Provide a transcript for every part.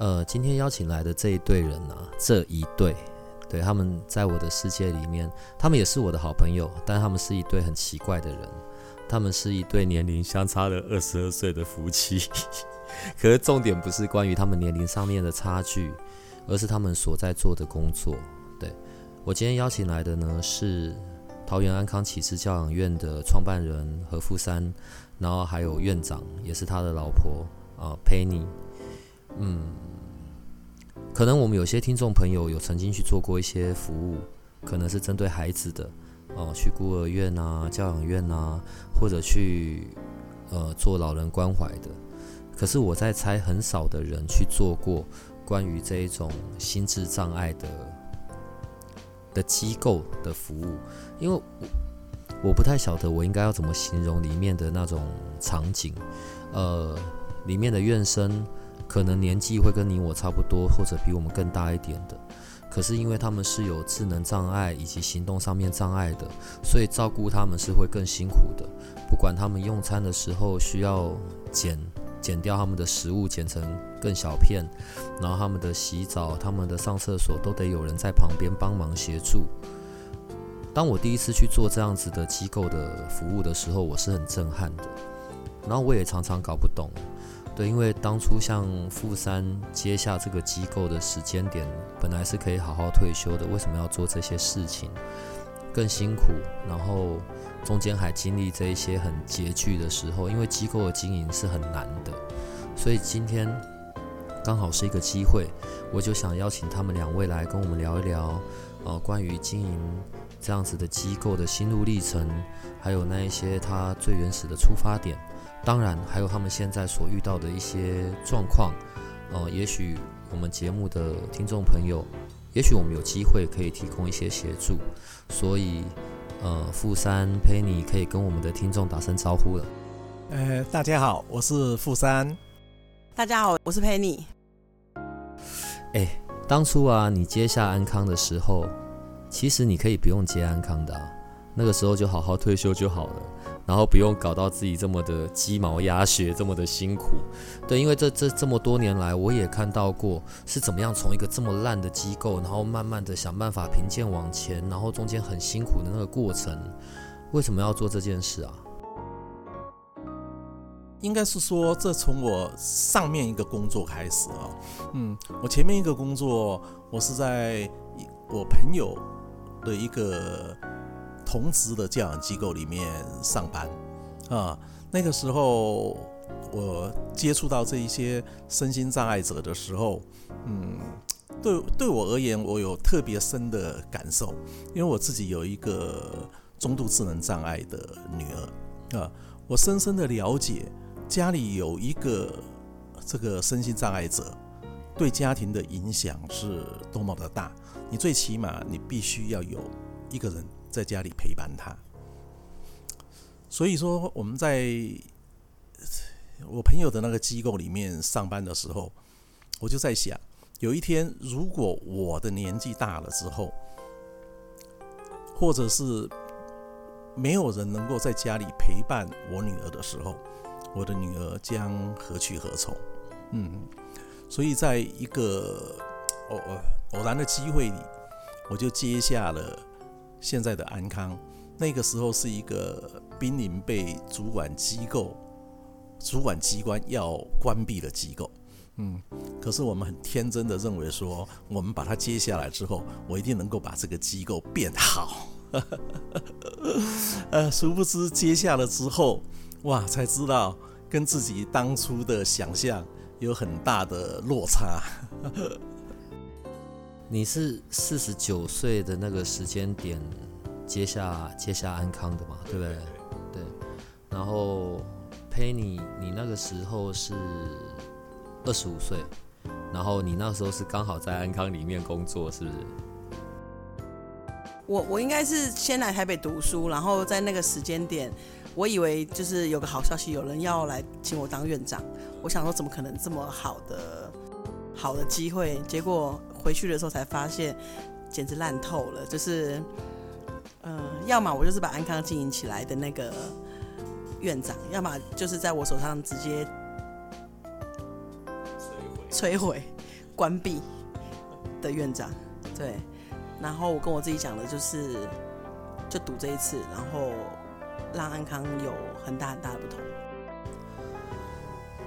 呃，今天邀请来的这一对人呢，这一对，对他们在我的世界里面，他们也是我的好朋友，但他们是一对很奇怪的人，他们是一对年龄相差了 二十二岁的夫妻。可是重点不是关于他们年龄上面的差距，而是他们所在做的工作。对我今天邀请来的呢，是桃园安康启智教养院的创办人何富山，然后还有院长，也是他的老婆啊，Penny。嗯，可能我们有些听众朋友有曾经去做过一些服务，可能是针对孩子的，哦，去孤儿院啊、教养院啊，或者去呃做老人关怀的。可是我在猜，很少的人去做过关于这一种心智障碍的的机构的服务，因为我我不太晓得我应该要怎么形容里面的那种场景，呃，里面的院生。可能年纪会跟你我差不多，或者比我们更大一点的。可是因为他们是有智能障碍以及行动上面障碍的，所以照顾他们是会更辛苦的。不管他们用餐的时候需要剪剪掉他们的食物，剪成更小片，然后他们的洗澡、他们的上厕所都得有人在旁边帮忙协助。当我第一次去做这样子的机构的服务的时候，我是很震撼的。然后我也常常搞不懂。因为当初像富山接下这个机构的时间点，本来是可以好好退休的，为什么要做这些事情？更辛苦，然后中间还经历这一些很拮据的时候，因为机构的经营是很难的，所以今天刚好是一个机会，我就想邀请他们两位来跟我们聊一聊，呃，关于经营这样子的机构的心路历程，还有那一些他最原始的出发点。当然，还有他们现在所遇到的一些状况，呃，也许我们节目的听众朋友，也许我们有机会可以提供一些协助，所以，呃，富山陪你可以跟我们的听众打声招呼了。呃，大家好，我是富山。大家好，我是陪你。哎，当初啊，你接下安康的时候，其实你可以不用接安康的，那个时候就好好退休就好了。然后不用搞到自己这么的鸡毛鸭血，这么的辛苦，对，因为这这这么多年来，我也看到过是怎么样从一个这么烂的机构，然后慢慢的想办法平渐往前，然后中间很辛苦的那个过程。为什么要做这件事啊？应该是说，这从我上面一个工作开始啊，嗯，我前面一个工作，我是在我朋友的一个。同职的教养机构里面上班，啊，那个时候我接触到这一些身心障碍者的时候，嗯，对对我而言，我有特别深的感受，因为我自己有一个中度智能障碍的女儿，啊，我深深的了解家里有一个这个身心障碍者对家庭的影响是多么的大，你最起码你必须要有一个人。在家里陪伴他，所以说我们在我朋友的那个机构里面上班的时候，我就在想，有一天如果我的年纪大了之后，或者是没有人能够在家里陪伴我女儿的时候，我的女儿将何去何从？嗯，所以在一个偶偶然的机会里，我就接下了。现在的安康，那个时候是一个濒临被主管机构、主管机关要关闭的机构。嗯，可是我们很天真的认为说，我们把它接下来之后，我一定能够把这个机构变好。呃，殊不知接下了之后，哇，才知道跟自己当初的想象有很大的落差。你是四十九岁的那个时间点接下接下安康的嘛，对不对？对。然后陪你，你那个时候是二十五岁，然后你那时候是刚好在安康里面工作，是不是？我我应该是先来台北读书，然后在那个时间点，我以为就是有个好消息，有人要来请我当院长。我想说，怎么可能这么好的好的机会？结果回去的时候才发现，简直烂透了。就是，嗯，要么我就是把安康经营起来的那个院长，要么就是在我手上直接摧毁、关闭的院长。对。然后我跟我自己讲的就是，就赌这一次，然后让安康有很大很大的不同。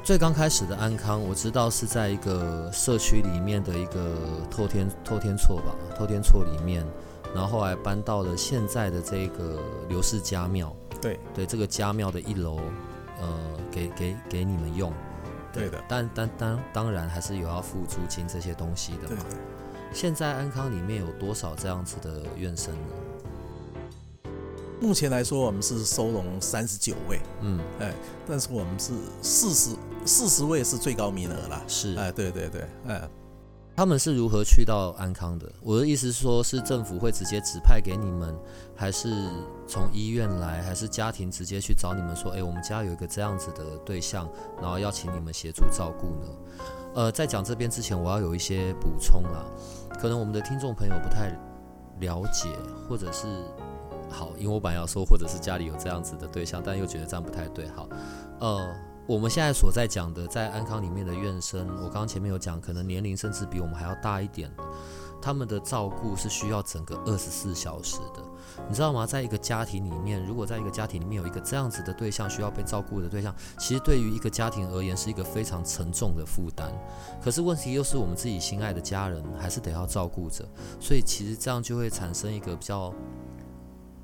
最刚开始的安康，我知道是在一个社区里面的一个透天透天厝吧，透天厝里面，然后后来搬到了现在的这个刘氏家庙。对对，这个家庙的一楼，呃，给给给你们用。对的。但但当当然还是有要付租金这些东西的嘛。现在安康里面有多少这样子的院生呢？目前来说，我们是收容三十九位，嗯，哎，但是我们是四十四十位是最高名额了，是，哎，对对对，哎，他们是如何去到安康的？我的意思是说，是政府会直接指派给你们，还是从医院来，还是家庭直接去找你们说，哎，我们家有一个这样子的对象，然后要请你们协助照顾呢？呃，在讲这边之前，我要有一些补充啦。可能我们的听众朋友不太了解，或者是好，因为我本来要说，或者是家里有这样子的对象，但又觉得这样不太对。好，呃，我们现在所在讲的，在安康里面的院生，我刚刚前面有讲，可能年龄甚至比我们还要大一点的，他们的照顾是需要整个二十四小时的。你知道吗？在一个家庭里面，如果在一个家庭里面有一个这样子的对象需要被照顾的对象，其实对于一个家庭而言是一个非常沉重的负担。可是问题又是我们自己心爱的家人还是得要照顾着，所以其实这样就会产生一个比较。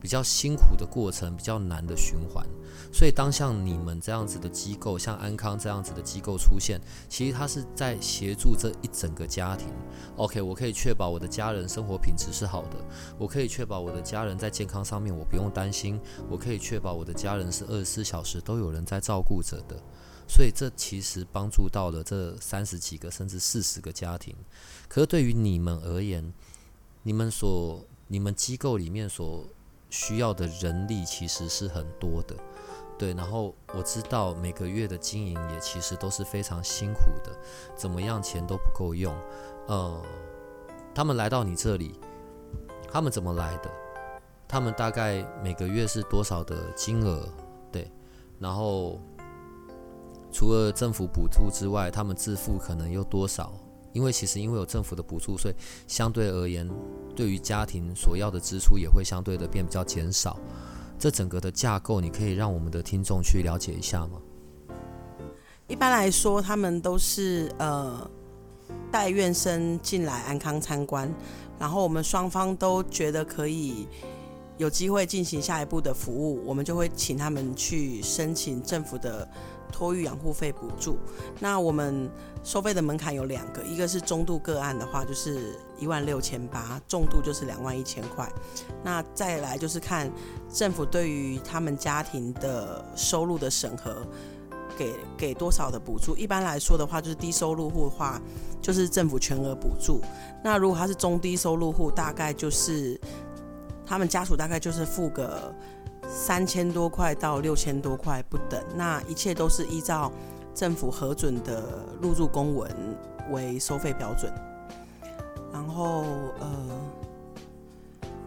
比较辛苦的过程，比较难的循环，所以当像你们这样子的机构，像安康这样子的机构出现，其实它是在协助这一整个家庭。OK，我可以确保我的家人生活品质是好的，我可以确保我的家人在健康上面我不用担心，我可以确保我的家人是二十四小时都有人在照顾着的。所以这其实帮助到了这三十几个甚至四十个家庭。可是对于你们而言，你们所你们机构里面所需要的人力其实是很多的，对。然后我知道每个月的经营也其实都是非常辛苦的，怎么样钱都不够用。呃，他们来到你这里，他们怎么来的？他们大概每个月是多少的金额？对。然后除了政府补助之外，他们自付可能又多少？因为其实因为有政府的补助，所以相对而言，对于家庭所要的支出也会相对的变比较减少。这整个的架构，你可以让我们的听众去了解一下吗？一般来说，他们都是呃带院生进来安康参观，然后我们双方都觉得可以有机会进行下一步的服务，我们就会请他们去申请政府的。托育养护费补助，那我们收费的门槛有两个，一个是中度个案的话，就是一万六千八，重度就是两万一千块。那再来就是看政府对于他们家庭的收入的审核，给给多少的补助。一般来说的话，就是低收入户的话，就是政府全额补助。那如果他是中低收入户，大概就是他们家属大概就是付个。三千多块到六千多块不等，那一切都是依照政府核准的入住公文为收费标准。然后，呃，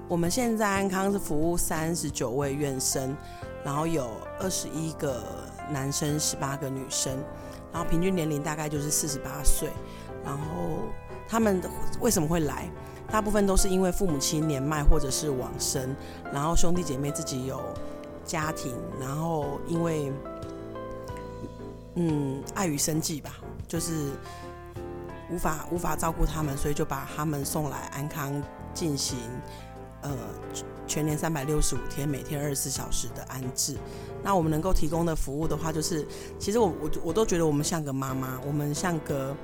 我们现在安康是服务三十九位院生，然后有二十一个男生，十八个女生，然后平均年龄大概就是四十八岁。然后他们为什么会来？大部分都是因为父母亲年迈或者是往生，然后兄弟姐妹自己有家庭，然后因为嗯碍于生计吧，就是无法无法照顾他们，所以就把他们送来安康进行呃全年三百六十五天，每天二十四小时的安置。那我们能够提供的服务的话，就是其实我我我都觉得我们像个妈妈，我们像个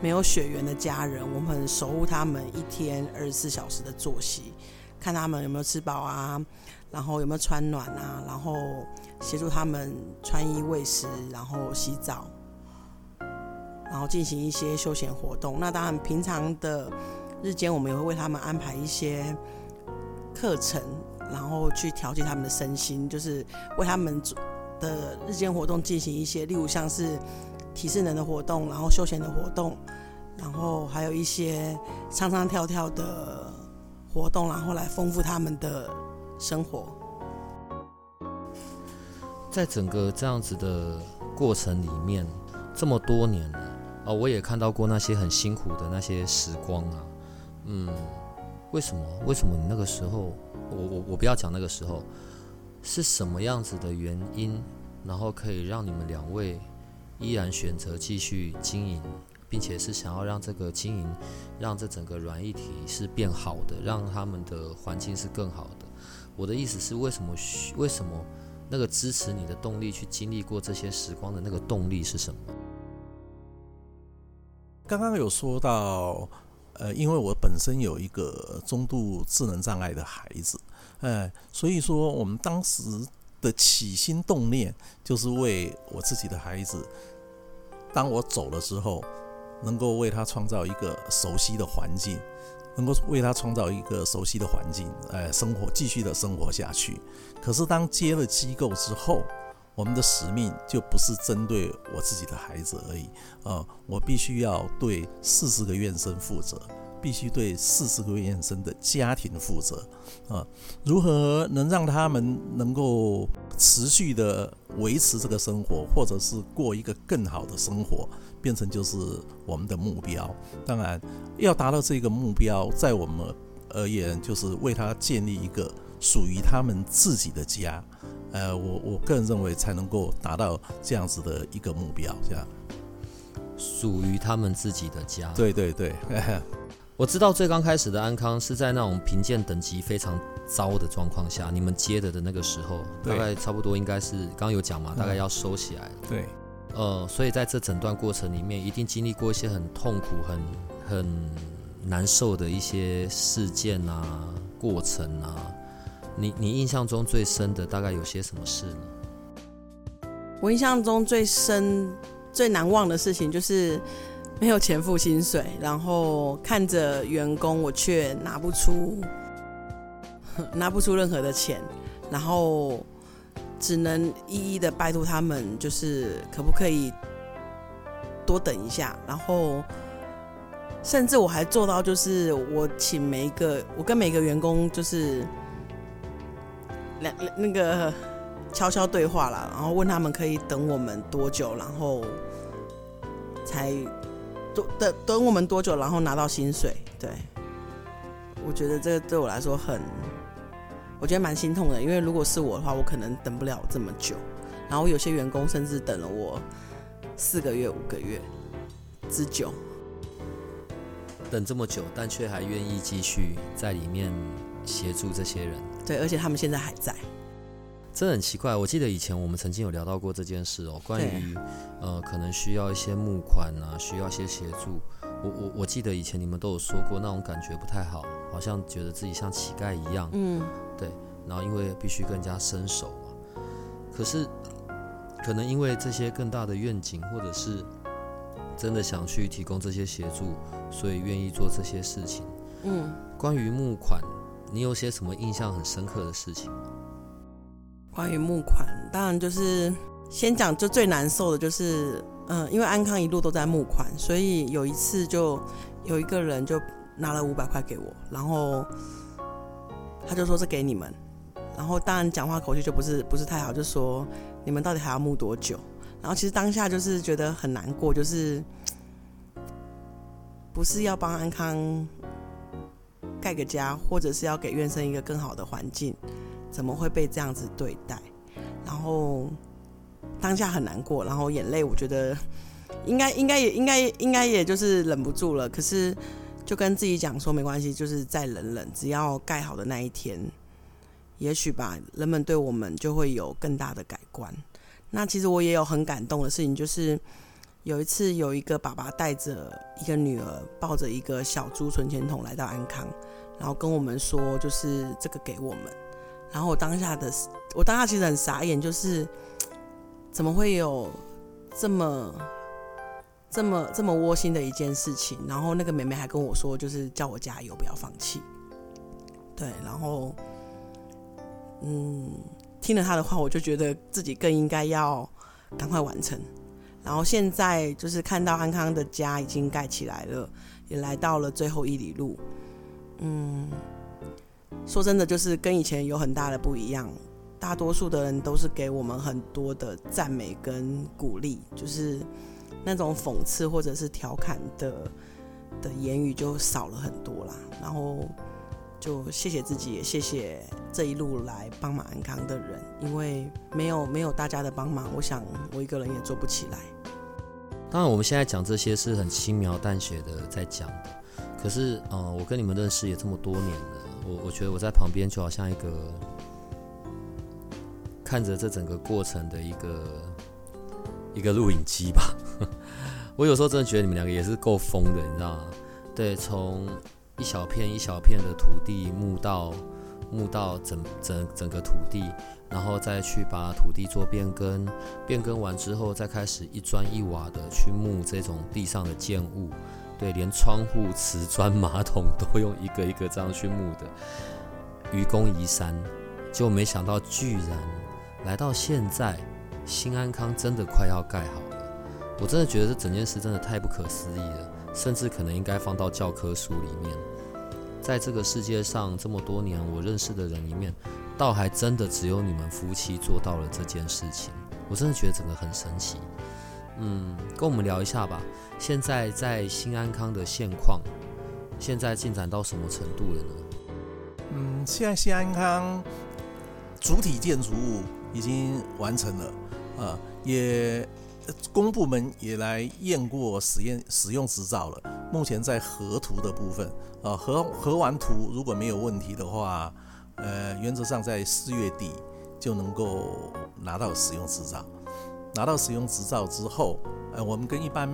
没有血缘的家人，我们守护他们一天二十四小时的作息，看他们有没有吃饱啊，然后有没有穿暖啊，然后协助他们穿衣喂食，然后洗澡，然后进行一些休闲活动。那当然，平常的日间我们也会为他们安排一些课程，然后去调节他们的身心，就是为他们的日间活动进行一些，例如像是体适能的活动，然后休闲的活动，然后还有一些唱唱跳跳的活动，然后来丰富他们的。生活，在整个这样子的过程里面，这么多年了啊，我也看到过那些很辛苦的那些时光啊。嗯，为什么？为什么你那个时候，我我我不要讲那个时候，是什么样子的原因，然后可以让你们两位依然选择继续经营，并且是想要让这个经营，让这整个软一体是变好的，让他们的环境是更好的。我的意思是，为什么？为什么那个支持你的动力，去经历过这些时光的那个动力是什么？刚刚有说到，呃，因为我本身有一个中度智能障碍的孩子，哎，所以说我们当时的起心动念，就是为我自己的孩子，当我走了之后，能够为他创造一个熟悉的环境。能够为他创造一个熟悉的环境，呃，生活继续的生活下去。可是当接了机构之后，我们的使命就不是针对我自己的孩子而已，啊，我必须要对四十个院生负责，必须对四十个院生的家庭负责，啊，如何能让他们能够持续的维持这个生活，或者是过一个更好的生活？变成就是我们的目标。当然，要达到这个目标，在我们而言，就是为他建立一个属于他们自己的家。呃，我我个人认为，才能够达到这样子的一个目标。这样，属于他们自己的家。对对对，我知道最刚开始的安康是在那种贫贱等级非常糟的状况下，你们接的的那个时候，大概差不多应该是刚刚有讲嘛，大概要收起来了。对。呃，所以在这整段过程里面，一定经历过一些很痛苦、很很难受的一些事件啊、过程啊。你你印象中最深的大概有些什么事呢？我印象中最深、最难忘的事情就是没有钱付薪水，然后看着员工，我却拿不出 拿不出任何的钱，然后。只能一一的拜托他们，就是可不可以多等一下，然后甚至我还做到，就是我请每一个，我跟每个员工就是两那个悄悄对话了，然后问他们可以等我们多久，然后才多等等我们多久，然后拿到薪水。对，我觉得这个对我来说很。我觉得蛮心痛的，因为如果是我的话，我可能等不了这么久。然后有些员工甚至等了我四个月、五个月之久。等这么久，但却还愿意继续在里面协助这些人。对，而且他们现在还在。真的很奇怪，我记得以前我们曾经有聊到过这件事哦，关于呃可能需要一些募款啊，需要一些协助。我我我记得以前你们都有说过，那种感觉不太好，好像觉得自己像乞丐一样。嗯。对，然后因为必须更加伸手嘛，可是可能因为这些更大的愿景，或者是真的想去提供这些协助，所以愿意做这些事情。嗯，关于募款，你有些什么印象很深刻的事情吗？关于募款，当然就是先讲，就最难受的就是，嗯，因为安康一路都在募款，所以有一次就有一个人就拿了五百块给我，然后。他就说是给你们，然后当然讲话口气就不是不是太好，就说你们到底还要募多久？然后其实当下就是觉得很难过，就是不是要帮安康盖个家，或者是要给院生一个更好的环境，怎么会被这样子对待？然后当下很难过，然后眼泪我觉得应该应该也应该应该也就是忍不住了，可是。就跟自己讲说没关系，就是再忍忍，只要盖好的那一天，也许吧，人们对我们就会有更大的改观。那其实我也有很感动的事情，就是有一次有一个爸爸带着一个女儿，抱着一个小猪存钱筒来到安康，然后跟我们说，就是这个给我们。然后我当下的我当下其实很傻眼，就是怎么会有这么这么这么窝心的一件事情？然后那个妹妹还跟我说，就是叫我加油，不要放弃。对，然后嗯，听了她的话，我就觉得自己更应该要赶快完成。然后现在就是看到安康的家已经盖起来了，也来到了最后一里路。嗯，说真的，就是跟以前有很大的不一样。大多数的人都是给我们很多的赞美跟鼓励，就是那种讽刺或者是调侃的的言语就少了很多啦。然后就谢谢自己，也谢谢这一路来帮忙安康的人，因为没有没有大家的帮忙，我想我一个人也做不起来。当然，我们现在讲这些是很轻描淡写的在讲的，可是，呃，我跟你们认识也这么多年了，我我觉得我在旁边就好像一个看着这整个过程的一个一个录影机吧。我有时候真的觉得你们两个也是够疯的，你知道吗？对，从一小片一小片的土地墓到墓到整整整个土地。然后再去把土地做变更，变更完之后，再开始一砖一瓦的去木这种地上的建物，对，连窗户、瓷砖、马桶都用一个一个这样去木的，愚公移山，就没想到居然来到现在，新安康真的快要盖好了。我真的觉得这整件事真的太不可思议了，甚至可能应该放到教科书里面。在这个世界上这么多年我认识的人里面。倒还真的只有你们夫妻做到了这件事情，我真的觉得整个很神奇。嗯，跟我们聊一下吧。现在在新安康的现况，现在进展到什么程度了呢？嗯，现在新安康主体建筑物已经完成了，啊，也公部门也来验过实验使用执照了。目前在核图的部分，啊，核核完图如果没有问题的话。呃，原则上在四月底就能够拿到使用执照。拿到使用执照之后，呃，我们跟一般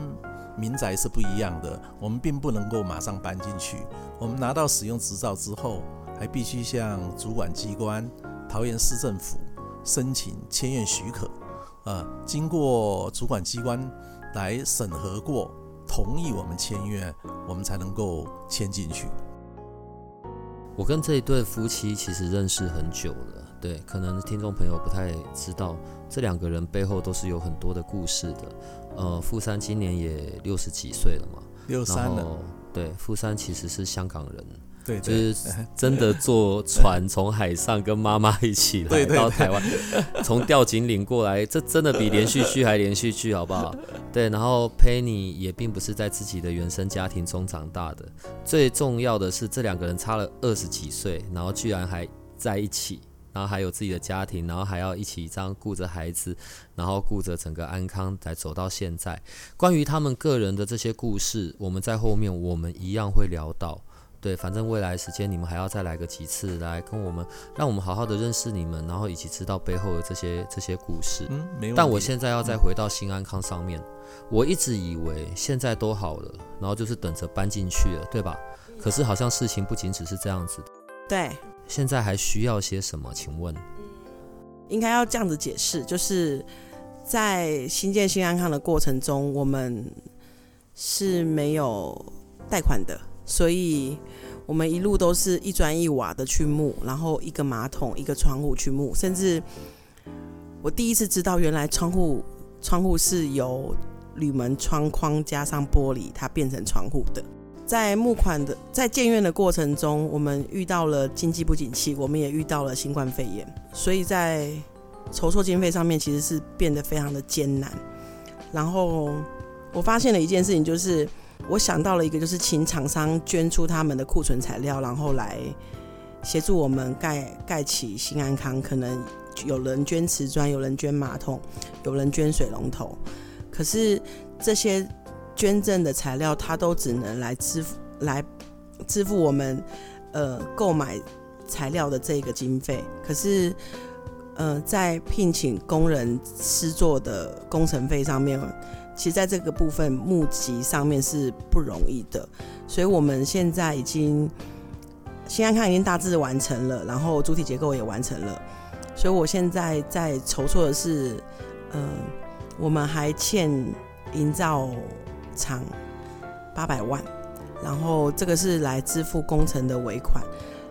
民宅是不一样的，我们并不能够马上搬进去。我们拿到使用执照之后，还必须向主管机关桃园市政府申请签院许可。呃，经过主管机关来审核过，同意我们签约，我们才能够签进去。我跟这一对夫妻其实认识很久了，对，可能听众朋友不太知道，这两个人背后都是有很多的故事的。呃，富山今年也六十几岁了嘛，六三了。对，富山其实是香港人。对，就是 真的坐船从海上跟妈妈一起来到台湾，从吊颈岭过来，这真的比连续剧还连续剧，好不好？对，然后 Penny 也并不是在自己的原生家庭中长大的，最重要的是这两个人差了二十几岁，然后居然还在一起，然后还有自己的家庭，然后还要一起这样顾着孩子，然后顾着整个安康，才走到现在。关于他们个人的这些故事，我们在后面我们一样会聊到。对，反正未来时间你们还要再来个几次，来跟我们，让我们好好的认识你们，然后以及知道背后的这些这些故事。嗯，没但我现在要再回到新安康上面，我一直以为现在都好了，然后就是等着搬进去了，对吧？可是好像事情不仅只是这样子。对。现在还需要些什么？请问？应该要这样子解释，就是在新建新安康的过程中，我们是没有贷款的。所以，我们一路都是一砖一瓦的去木，然后一个马桶、一个窗户去木，甚至我第一次知道，原来窗户窗户是由铝门窗框加上玻璃，它变成窗户的。在募款的在建院的过程中，我们遇到了经济不景气，我们也遇到了新冠肺炎，所以在筹措经费上面其实是变得非常的艰难。然后我发现了一件事情，就是。我想到了一个，就是请厂商捐出他们的库存材料，然后来协助我们盖盖起新安康。可能有人捐瓷砖，有人捐马桶，有人捐水龙头。可是这些捐赠的材料，它都只能来支付来支付我们呃购买材料的这个经费。可是呃，在聘请工人施作的工程费上面。其实，在这个部分募集上面是不容易的，所以我们现在已经新安康已经大致完成了，然后主体结构也完成了，所以我现在在筹措的是，嗯、我们还欠营造厂八百万，然后这个是来支付工程的尾款。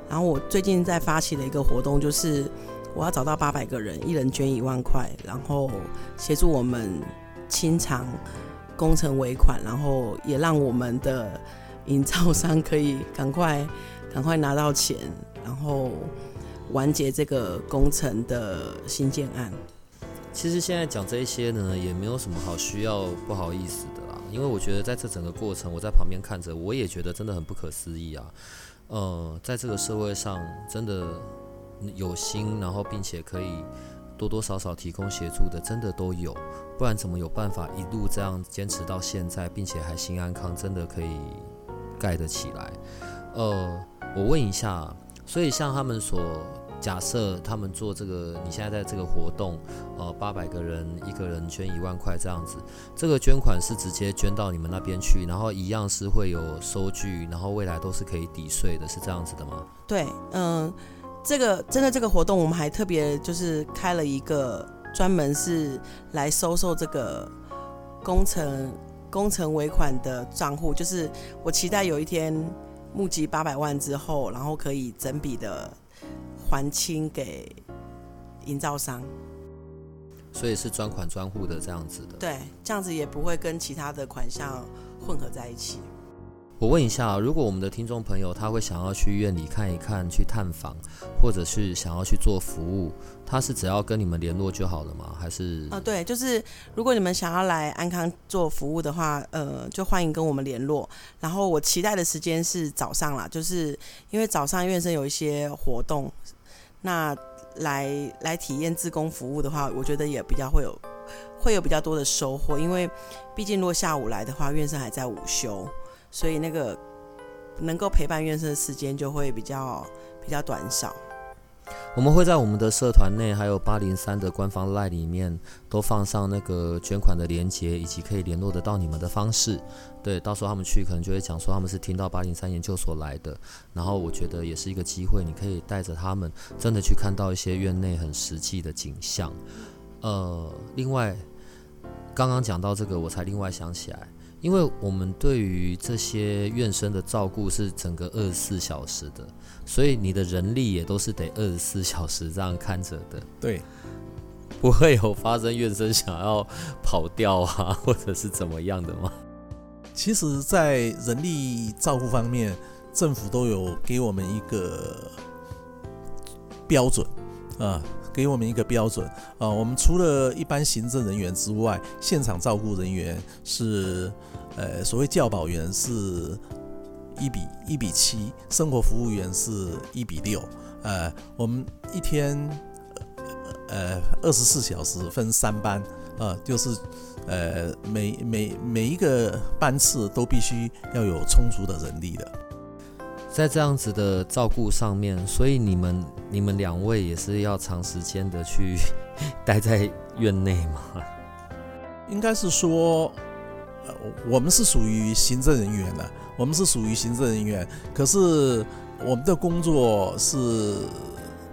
然后我最近在发起的一个活动，就是我要找到八百个人，一人捐一万块，然后协助我们清偿工程尾款，然后也让我们的营造商 可以赶快赶快拿到钱，然后完结这个工程的新建案。其实现在讲这些呢，也没有什么好需要不好意思的，因为我觉得在这整个过程，我在旁边看着，我也觉得真的很不可思议啊。呃，在这个社会上，真的有心，然后并且可以多多少少提供协助的，真的都有，不然怎么有办法一路这样坚持到现在，并且还心安康，真的可以盖得起来？呃，我问一下，所以像他们所假设他们做这个，你现在在这个活动，呃，八百个人，一个人捐一万块这样子，这个捐款是直接捐到你们那边去，然后一样是会有收据，然后未来都是可以抵税的，是这样子的吗？对，嗯、这个针对这个活动，我们还特别就是开了一个专门是来收受这个工程工程尾款的账户，就是我期待有一天募集八百万之后，然后可以整笔的还清给营造商。所以是专款专户的这样子的。对，这样子也不会跟其他的款项混合在一起。我问一下，如果我们的听众朋友他会想要去院里看一看、去探访，或者是想要去做服务，他是只要跟你们联络就好了吗？还是啊、对，就是如果你们想要来安康做服务的话，呃，就欢迎跟我们联络。然后我期待的时间是早上啦，就是因为早上院生有一些活动，那来来体验自工服务的话，我觉得也比较会有会有比较多的收获，因为毕竟如果下午来的话，院生还在午休，所以那个能够陪伴院生的时间就会比较比较短少。我们会在我们的社团内，还有八零三的官方 LINE 里面，都放上那个捐款的连接，以及可以联络得到你们的方式。对，到时候他们去可能就会讲说他们是听到八零三研究所来的，然后我觉得也是一个机会，你可以带着他们真的去看到一些院内很实际的景象。呃，另外刚刚讲到这个，我才另外想起来，因为我们对于这些院生的照顾是整个二十四小时的，所以你的人力也都是得二十四小时这样看着的，对，不会有发生院生想要跑掉啊，或者是怎么样的吗？其实，在人力照顾方面，政府都有给我们一个标准啊，给我们一个标准啊。我们除了一般行政人员之外，现场照顾人员是呃所谓教保员是一比一比七，生活服务员是一比六。呃，我们一天呃二十四小时分三班啊，就是呃每每每一个班次都必须要有充足的人力的。在这样子的照顾上面，所以你们你们两位也是要长时间的去 待在院内吗？应该是说，呃，我们是属于行政人员的，我们是属于行政人员，可是我们的工作是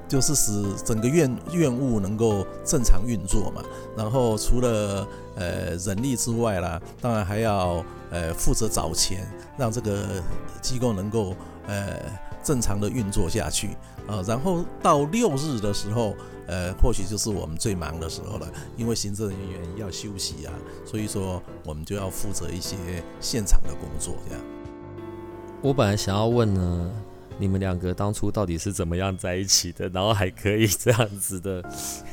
就是使整个院院务能够正常运作嘛。然后除了呃人力之外啦，当然还要呃负责找钱，让这个机构能够呃正常的运作下去啊。然后到六日的时候。呃，或许就是我们最忙的时候了，因为行政人员要休息啊，所以说我们就要负责一些现场的工作，这样。我本来想要问呢，你们两个当初到底是怎么样在一起的，然后还可以这样子的。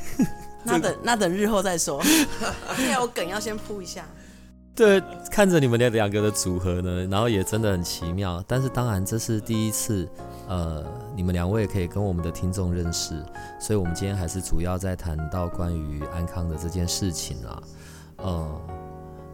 那等那等日后再说，现在我梗要先铺一下。对，看着你们的两个的组合呢，然后也真的很奇妙。但是当然这是第一次，呃，你们两位可以跟我们的听众认识，所以我们今天还是主要在谈到关于安康的这件事情啊。嗯，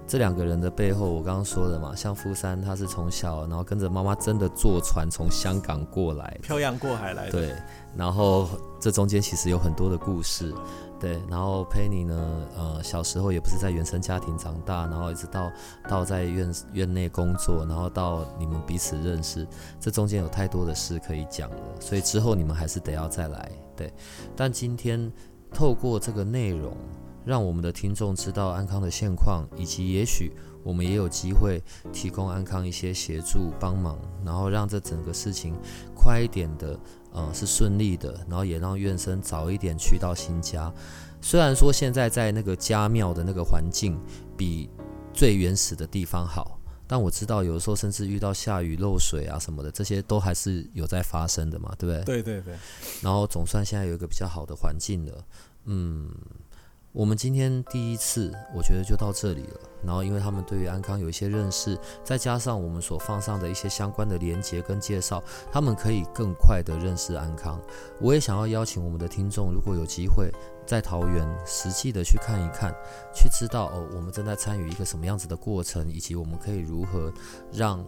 这两个人的背后，我刚刚说的嘛，像富山，他是从小然后跟着妈妈真的坐船从香港过来，漂洋过海来的。对，然后这中间其实有很多的故事。对，然后佩妮呢，呃，小时候也不是在原生家庭长大，然后一直到到在院院内工作，然后到你们彼此认识，这中间有太多的事可以讲了，所以之后你们还是得要再来。对，但今天透过这个内容，让我们的听众知道安康的现况，以及也许我们也有机会提供安康一些协助帮忙，然后让这整个事情快一点的。呃，是顺利的，然后也让院生早一点去到新家。虽然说现在在那个家庙的那个环境比最原始的地方好，但我知道有的时候甚至遇到下雨漏水啊什么的，这些都还是有在发生的嘛，对不对？对对对。然后总算现在有一个比较好的环境了，嗯。我们今天第一次，我觉得就到这里了。然后，因为他们对于安康有一些认识，再加上我们所放上的一些相关的连接跟介绍，他们可以更快的认识安康。我也想要邀请我们的听众，如果有机会在桃园实际的去看一看，去知道哦，我们正在参与一个什么样子的过程，以及我们可以如何让，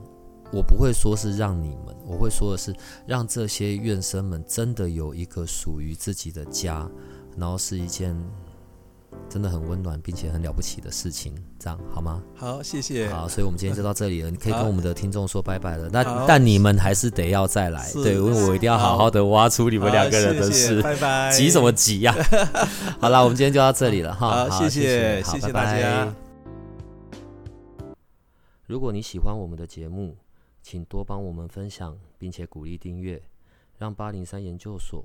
我不会说是让你们，我会说的是让这些院生们真的有一个属于自己的家，然后是一件。真的很温暖，并且很了不起的事情，这样好吗？好，谢谢。好，所以我们今天就到这里了。你可以跟我们的听众说拜拜了。那但你们还是得要再来，对，因为我一定要好好的挖出你们两个人的事。拜拜。急什么急呀？好了，我们今天就到这里了哈。好，谢谢，谢谢大家。如果你喜欢我们的节目，请多帮我们分享，并且鼓励订阅，让八零三研究所